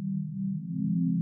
Thank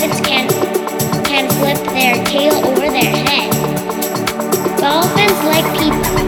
dolphins can, can flip their tail over their head. Dolphins like people.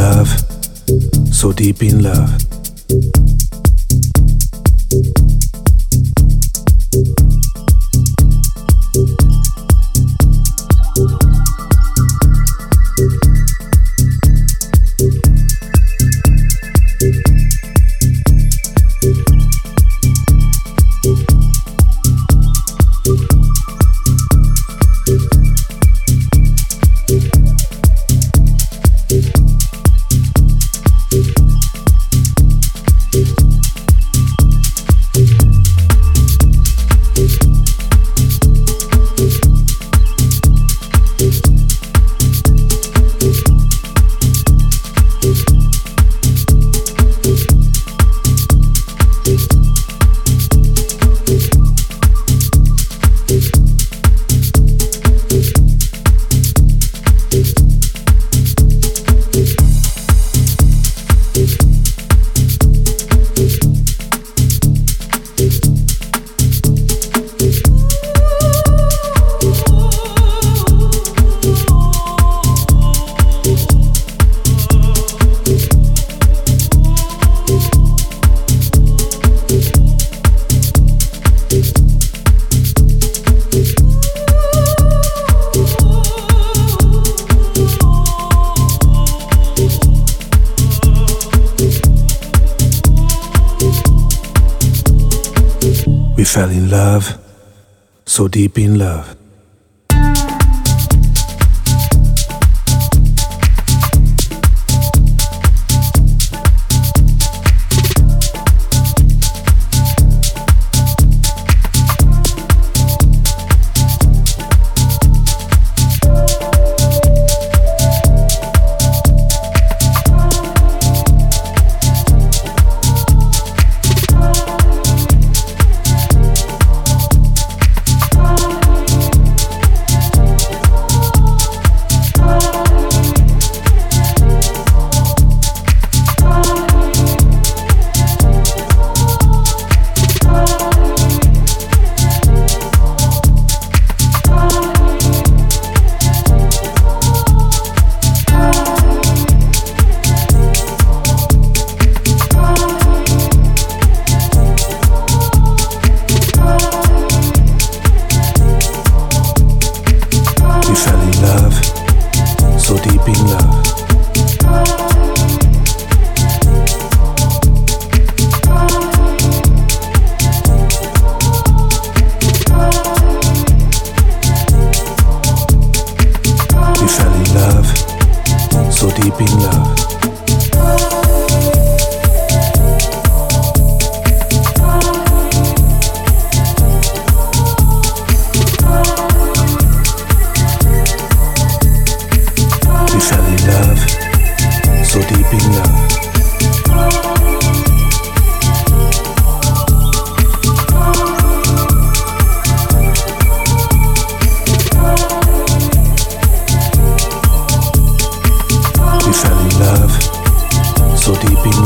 Love, so deep in love. Fell in love, so deep in love.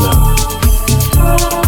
Love.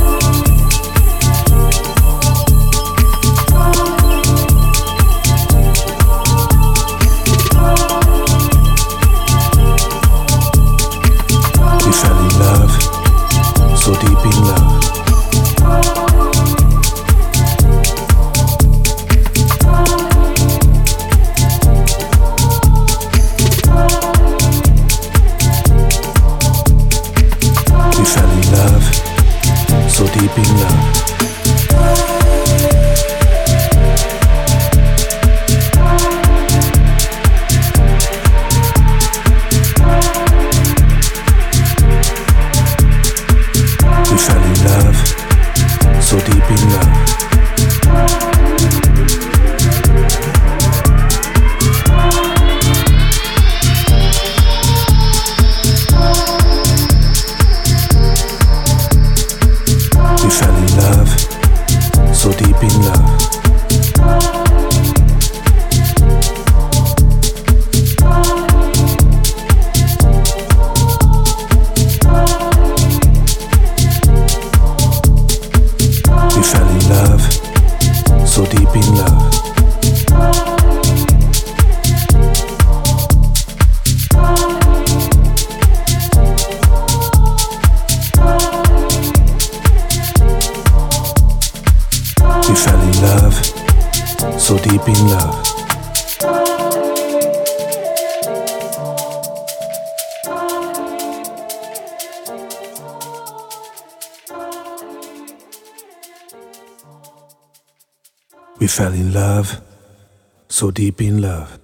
Fell in love, so deep in love.